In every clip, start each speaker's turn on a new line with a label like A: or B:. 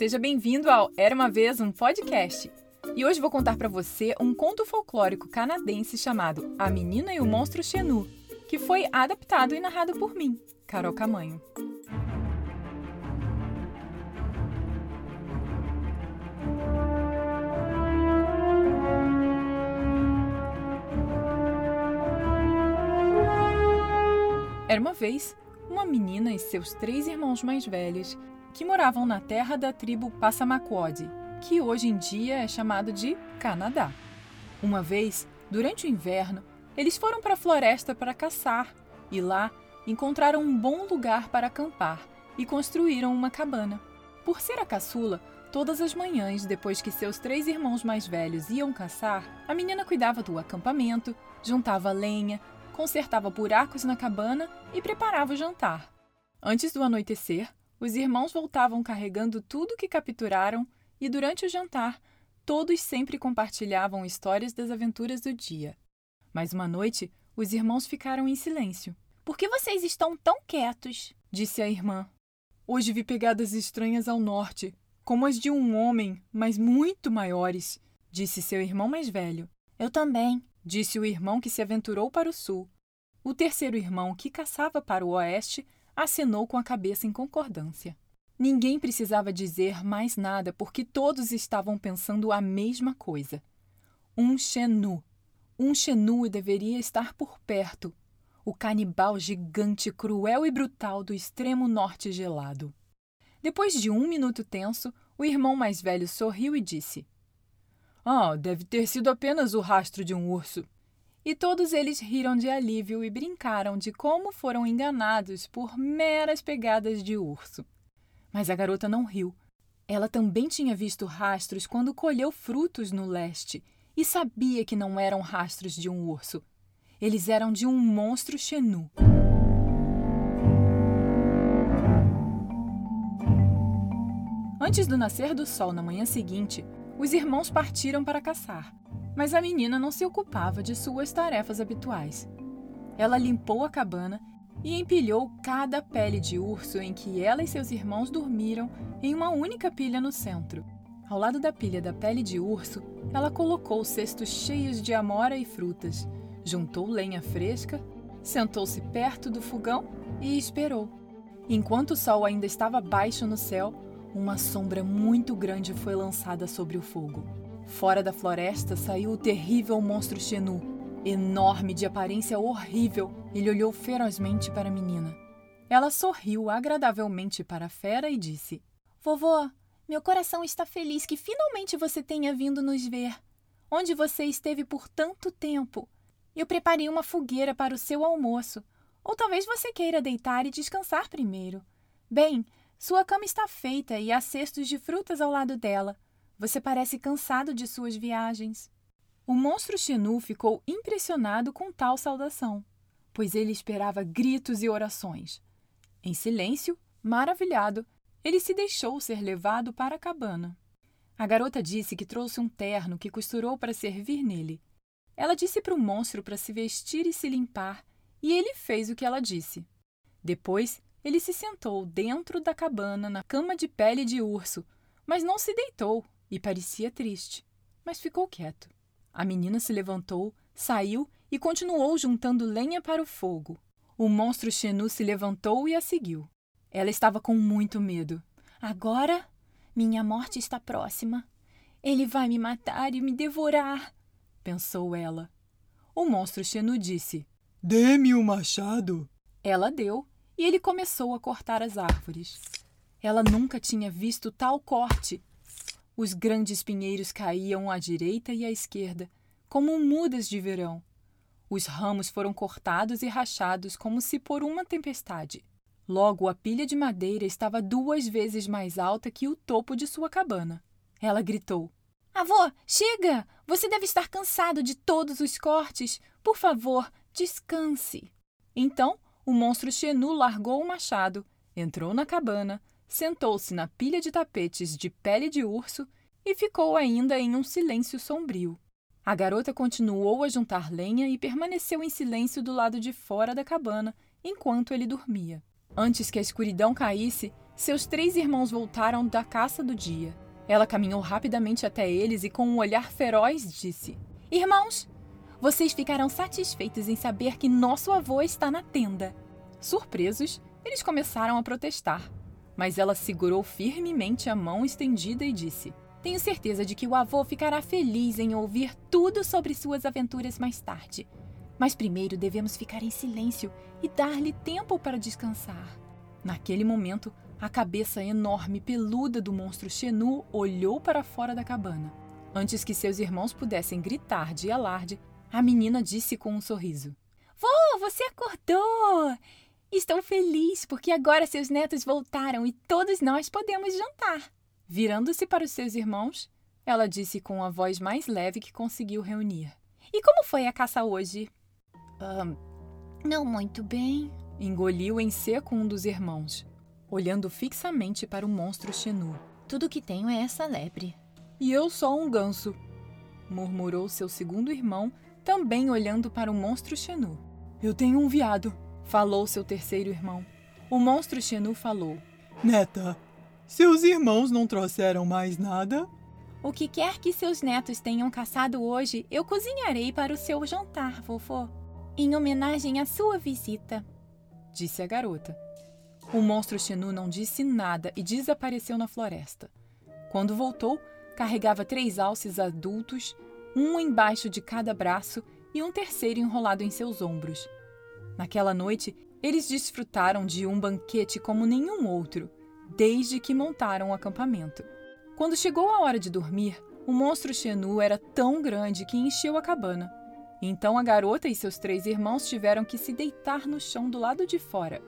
A: Seja bem-vindo ao Era uma vez um podcast. E hoje vou contar para você um conto folclórico canadense chamado A Menina e o Monstro Xenu, que foi adaptado e narrado por mim, Carol Camanho. Era uma vez uma menina e seus três irmãos mais velhos que moravam na terra da tribo Passamaquoddy, que hoje em dia é chamado de Canadá. Uma vez, durante o inverno, eles foram para a floresta para caçar e lá encontraram um bom lugar para acampar e construíram uma cabana. Por ser a caçula, todas as manhãs, depois que seus três irmãos mais velhos iam caçar, a menina cuidava do acampamento, juntava lenha, consertava buracos na cabana e preparava o jantar. Antes do anoitecer, os irmãos voltavam carregando tudo que capturaram e, durante o jantar, todos sempre compartilhavam histórias das aventuras do dia. Mas uma noite, os irmãos ficaram em silêncio.
B: Por que vocês estão tão quietos?
A: disse a irmã. Hoje vi pegadas estranhas ao norte, como as de um homem, mas muito maiores, disse seu irmão mais velho.
B: Eu também,
A: disse o irmão que se aventurou para o sul. O terceiro irmão, que caçava para o oeste, acenou com a cabeça em concordância. Ninguém precisava dizer mais nada porque todos estavam pensando a mesma coisa. Um Xenu. Um Xenu deveria estar por perto. O canibal gigante, cruel e brutal do extremo norte gelado. Depois de um minuto tenso, o irmão mais velho sorriu e disse: ah, deve ter sido apenas o rastro de um urso. E todos eles riram de alívio e brincaram de como foram enganados por meras pegadas de urso. Mas a garota não riu. Ela também tinha visto rastros quando colheu frutos no leste e sabia que não eram rastros de um urso. Eles eram de um monstro xenu. Antes do nascer do sol na manhã seguinte, os irmãos partiram para caçar, mas a menina não se ocupava de suas tarefas habituais. Ela limpou a cabana e empilhou cada pele de urso em que ela e seus irmãos dormiram em uma única pilha no centro. Ao lado da pilha da pele de urso, ela colocou cestos cheios de amora e frutas, juntou lenha fresca, sentou-se perto do fogão e esperou. Enquanto o sol ainda estava baixo no céu, uma sombra muito grande foi lançada sobre o fogo. Fora da floresta saiu o terrível monstro Xenu. Enorme, de aparência horrível, ele olhou ferozmente para a menina. Ela sorriu agradavelmente para a fera e disse:
B: Vovô, meu coração está feliz que finalmente você tenha vindo nos ver. Onde você esteve por tanto tempo? Eu preparei uma fogueira para o seu almoço. Ou talvez você queira deitar e descansar primeiro. Bem, sua cama está feita e há cestos de frutas ao lado dela. Você parece cansado de suas viagens. O monstro Xenu ficou impressionado com tal saudação, pois ele esperava gritos e orações. Em silêncio, maravilhado, ele se deixou ser levado para a cabana. A garota disse que trouxe um terno que costurou para servir nele. Ela disse para o monstro para se vestir e se limpar, e ele fez o que ela disse. Depois, ele se sentou dentro da cabana na cama de pele de urso, mas não se deitou e parecia triste. Mas ficou quieto. A menina se levantou, saiu e continuou juntando lenha para o fogo. O monstro Xenu se levantou e a seguiu. Ela estava com muito medo. Agora minha morte está próxima. Ele vai me matar e me devorar, pensou ela.
A: O monstro Xenu disse:
C: Dê-me o machado.
A: Ela deu e ele começou a cortar as árvores. Ela nunca tinha visto tal corte. Os grandes pinheiros caíam à direita e à esquerda, como mudas de verão. Os ramos foram cortados e rachados como se por uma tempestade. Logo, a pilha de madeira estava duas vezes mais alta que o topo de sua cabana. Ela gritou:
B: Avô, chega! Você deve estar cansado de todos os cortes. Por favor, descanse.
A: Então, o monstro Xenu largou o machado, entrou na cabana, sentou-se na pilha de tapetes de pele de urso e ficou ainda em um silêncio sombrio. A garota continuou a juntar lenha e permaneceu em silêncio do lado de fora da cabana enquanto ele dormia. Antes que a escuridão caísse, Seus três irmãos voltaram da caça do dia. Ela caminhou rapidamente até eles e, com um olhar feroz, disse:
B: Irmãos, vocês ficarão satisfeitos em saber que nosso avô está na tenda.
A: Surpresos, eles começaram a protestar, mas ela segurou firmemente a mão estendida e disse:
B: Tenho certeza de que o avô ficará feliz em ouvir tudo sobre suas aventuras mais tarde. Mas primeiro devemos ficar em silêncio e dar-lhe tempo para descansar.
A: Naquele momento, a cabeça enorme peluda do monstro Xenu olhou para fora da cabana. Antes que seus irmãos pudessem gritar de alarde, a menina disse com um sorriso:
B: Vô, você acordou! Estou feliz porque agora seus netos voltaram e todos nós podemos jantar.
A: Virando-se para os seus irmãos, ela disse com a voz mais leve que conseguiu reunir:
B: E como foi a caça hoje?
A: Um,
B: não muito bem.
A: Engoliu em seco um dos irmãos, olhando fixamente para o monstro Xenu.
B: Tudo que tenho é essa lebre.
A: E eu só um ganso, murmurou seu segundo irmão, também olhando para o monstro Xenu. Eu tenho um viado, falou seu terceiro irmão. O monstro Xenu falou:
C: Neta, seus irmãos não trouxeram mais nada?
B: O que quer que seus netos tenham caçado hoje, eu cozinharei para o seu jantar, vovô, em homenagem à sua visita,
A: disse a garota. O monstro Xenu não disse nada e desapareceu na floresta. Quando voltou, carregava três alces adultos, um embaixo de cada braço e um terceiro enrolado em seus ombros. Naquela noite, eles desfrutaram de um banquete como nenhum outro, desde que montaram o acampamento. Quando chegou a hora de dormir, o monstro Xenu era tão grande que encheu a cabana. Então a garota e seus três irmãos tiveram que se deitar no chão do lado de fora.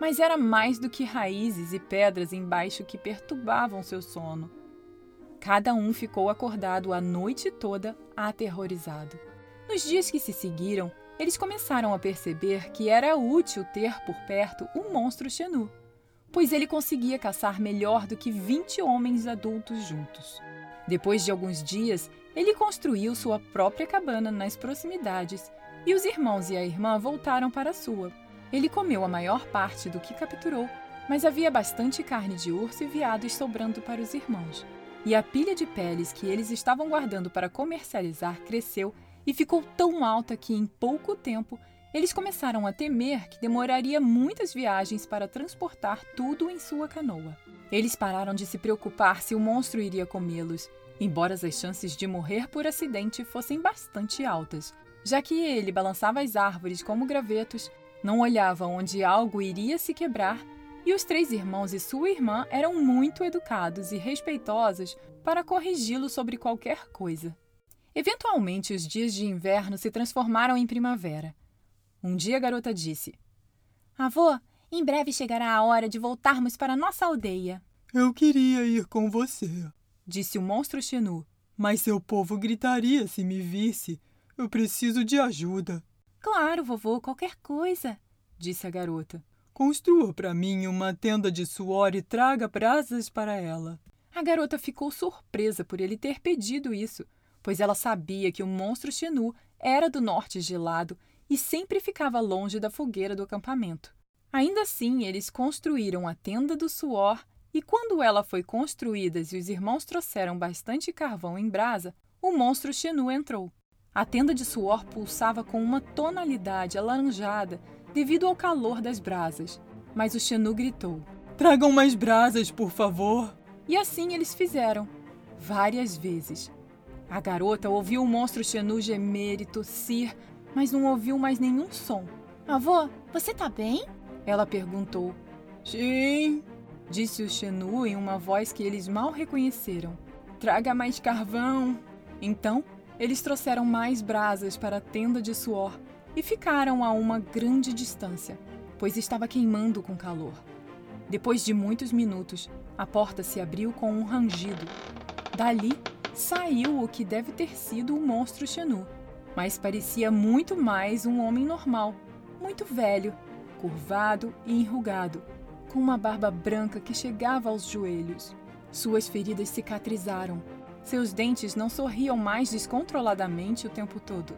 A: Mas era mais do que raízes e pedras embaixo que perturbavam seu sono. Cada um ficou acordado a noite toda, aterrorizado. Nos dias que se seguiram, eles começaram a perceber que era útil ter por perto um monstro Xenu, pois ele conseguia caçar melhor do que 20 homens adultos juntos. Depois de alguns dias, ele construiu sua própria cabana nas proximidades e os irmãos e a irmã voltaram para a sua. Ele comeu a maior parte do que capturou, mas havia bastante carne de urso e veados sobrando para os irmãos. E a pilha de peles que eles estavam guardando para comercializar cresceu e ficou tão alta que, em pouco tempo, eles começaram a temer que demoraria muitas viagens para transportar tudo em sua canoa. Eles pararam de se preocupar se o monstro iria comê-los, embora as chances de morrer por acidente fossem bastante altas, já que ele balançava as árvores como gravetos, não olhava onde algo iria se quebrar, e os três irmãos e sua irmã eram muito educados e respeitosos para corrigi-lo sobre qualquer coisa. Eventualmente, os dias de inverno se transformaram em primavera. Um dia a garota disse:
B: Avô, em breve chegará a hora de voltarmos para nossa aldeia.
C: Eu queria ir com você,
A: disse o monstro Xenu.
C: Mas seu povo gritaria se me visse. Eu preciso de ajuda.
B: Claro, vovô, qualquer coisa,
A: disse a garota.
C: Construa para mim uma tenda de suor e traga brasas para ela.
A: A garota ficou surpresa por ele ter pedido isso, pois ela sabia que o monstro Xenu era do norte gelado e sempre ficava longe da fogueira do acampamento. Ainda assim, eles construíram a tenda do suor e quando ela foi construída e os irmãos trouxeram bastante carvão em brasa, o monstro Xenu entrou. A tenda de suor pulsava com uma tonalidade alaranjada devido ao calor das brasas, mas o Xenu gritou:
C: Tragam mais brasas, por favor!
A: E assim eles fizeram, várias vezes. A garota ouviu o monstro Xenu gemer e tossir, mas não ouviu mais nenhum som.
B: Avô, você tá bem?
A: Ela perguntou.
C: Sim,
A: disse o Xenu em uma voz que eles mal reconheceram. Traga mais carvão. Então, eles trouxeram mais brasas para a tenda de suor e ficaram a uma grande distância, pois estava queimando com calor. Depois de muitos minutos, a porta se abriu com um rangido. Dali saiu o que deve ter sido o monstro Xenu, mas parecia muito mais um homem normal, muito velho, curvado e enrugado, com uma barba branca que chegava aos joelhos. Suas feridas cicatrizaram. Seus dentes não sorriam mais descontroladamente o tempo todo.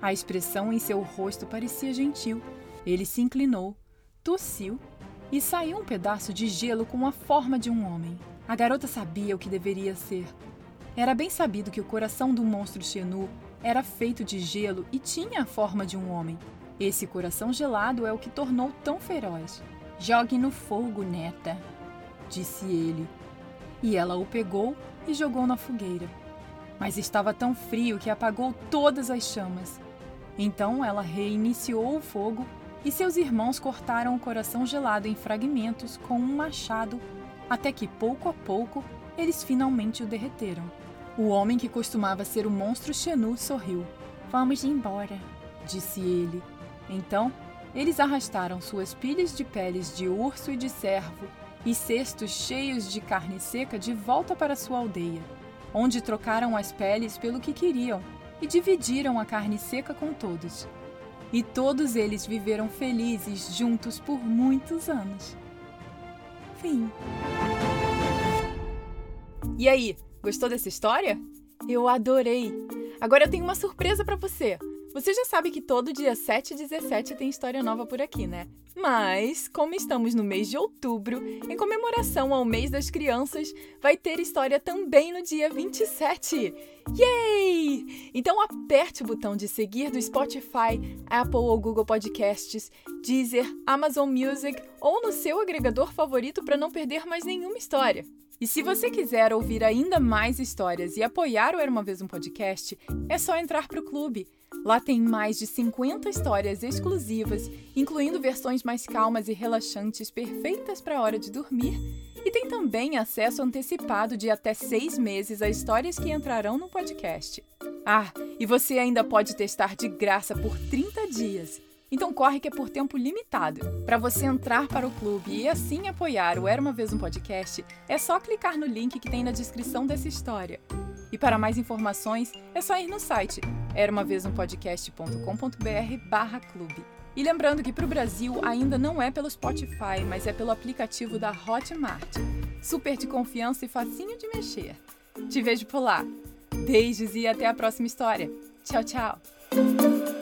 A: A expressão em seu rosto parecia gentil. Ele se inclinou, tossiu e saiu um pedaço de gelo com a forma de um homem. A garota sabia o que deveria ser. Era bem sabido que o coração do monstro Xenu era feito de gelo e tinha a forma de um homem. Esse coração gelado é o que tornou tão feroz. Jogue no fogo, neta, disse ele. E ela o pegou e jogou na fogueira. Mas estava tão frio que apagou todas as chamas. Então ela reiniciou o fogo e seus irmãos cortaram o coração gelado em fragmentos com um machado, até que pouco a pouco eles finalmente o derreteram. O homem que costumava ser o monstro Xenu sorriu.
B: Vamos embora,
A: disse ele. Então, eles arrastaram suas pilhas de peles de urso e de cervo e cestos cheios de carne seca de volta para sua aldeia, onde trocaram as peles pelo que queriam e dividiram a carne seca com todos. E todos eles viveram felizes juntos por muitos anos. Fim. E aí, gostou dessa história? Eu adorei! Agora eu tenho uma surpresa para você. Você já sabe que todo dia 7 e 17 tem história nova por aqui, né? Mas, como estamos no mês de outubro, em comemoração ao mês das crianças, vai ter história também no dia 27. Yay! Então aperte o botão de seguir do Spotify, Apple ou Google Podcasts, Deezer, Amazon Music ou no seu agregador favorito para não perder mais nenhuma história. E se você quiser ouvir ainda mais histórias e apoiar o Era Uma Vez um Podcast, é só entrar para o clube. Lá tem mais de 50 histórias exclusivas, incluindo versões mais calmas e relaxantes perfeitas para a hora de dormir. E tem também acesso antecipado de até seis meses a histórias que entrarão no podcast. Ah, e você ainda pode testar de graça por 30 dias. Então corre que é por tempo limitado. Para você entrar para o clube e assim apoiar o Era Uma Vez um Podcast, é só clicar no link que tem na descrição dessa história. E para mais informações, é só ir no site eramavezumpodcast.com.br barra clube. E lembrando que para o Brasil ainda não é pelo Spotify, mas é pelo aplicativo da Hotmart. Super de confiança e facinho de mexer. Te vejo por lá. Beijos e até a próxima história. Tchau, tchau!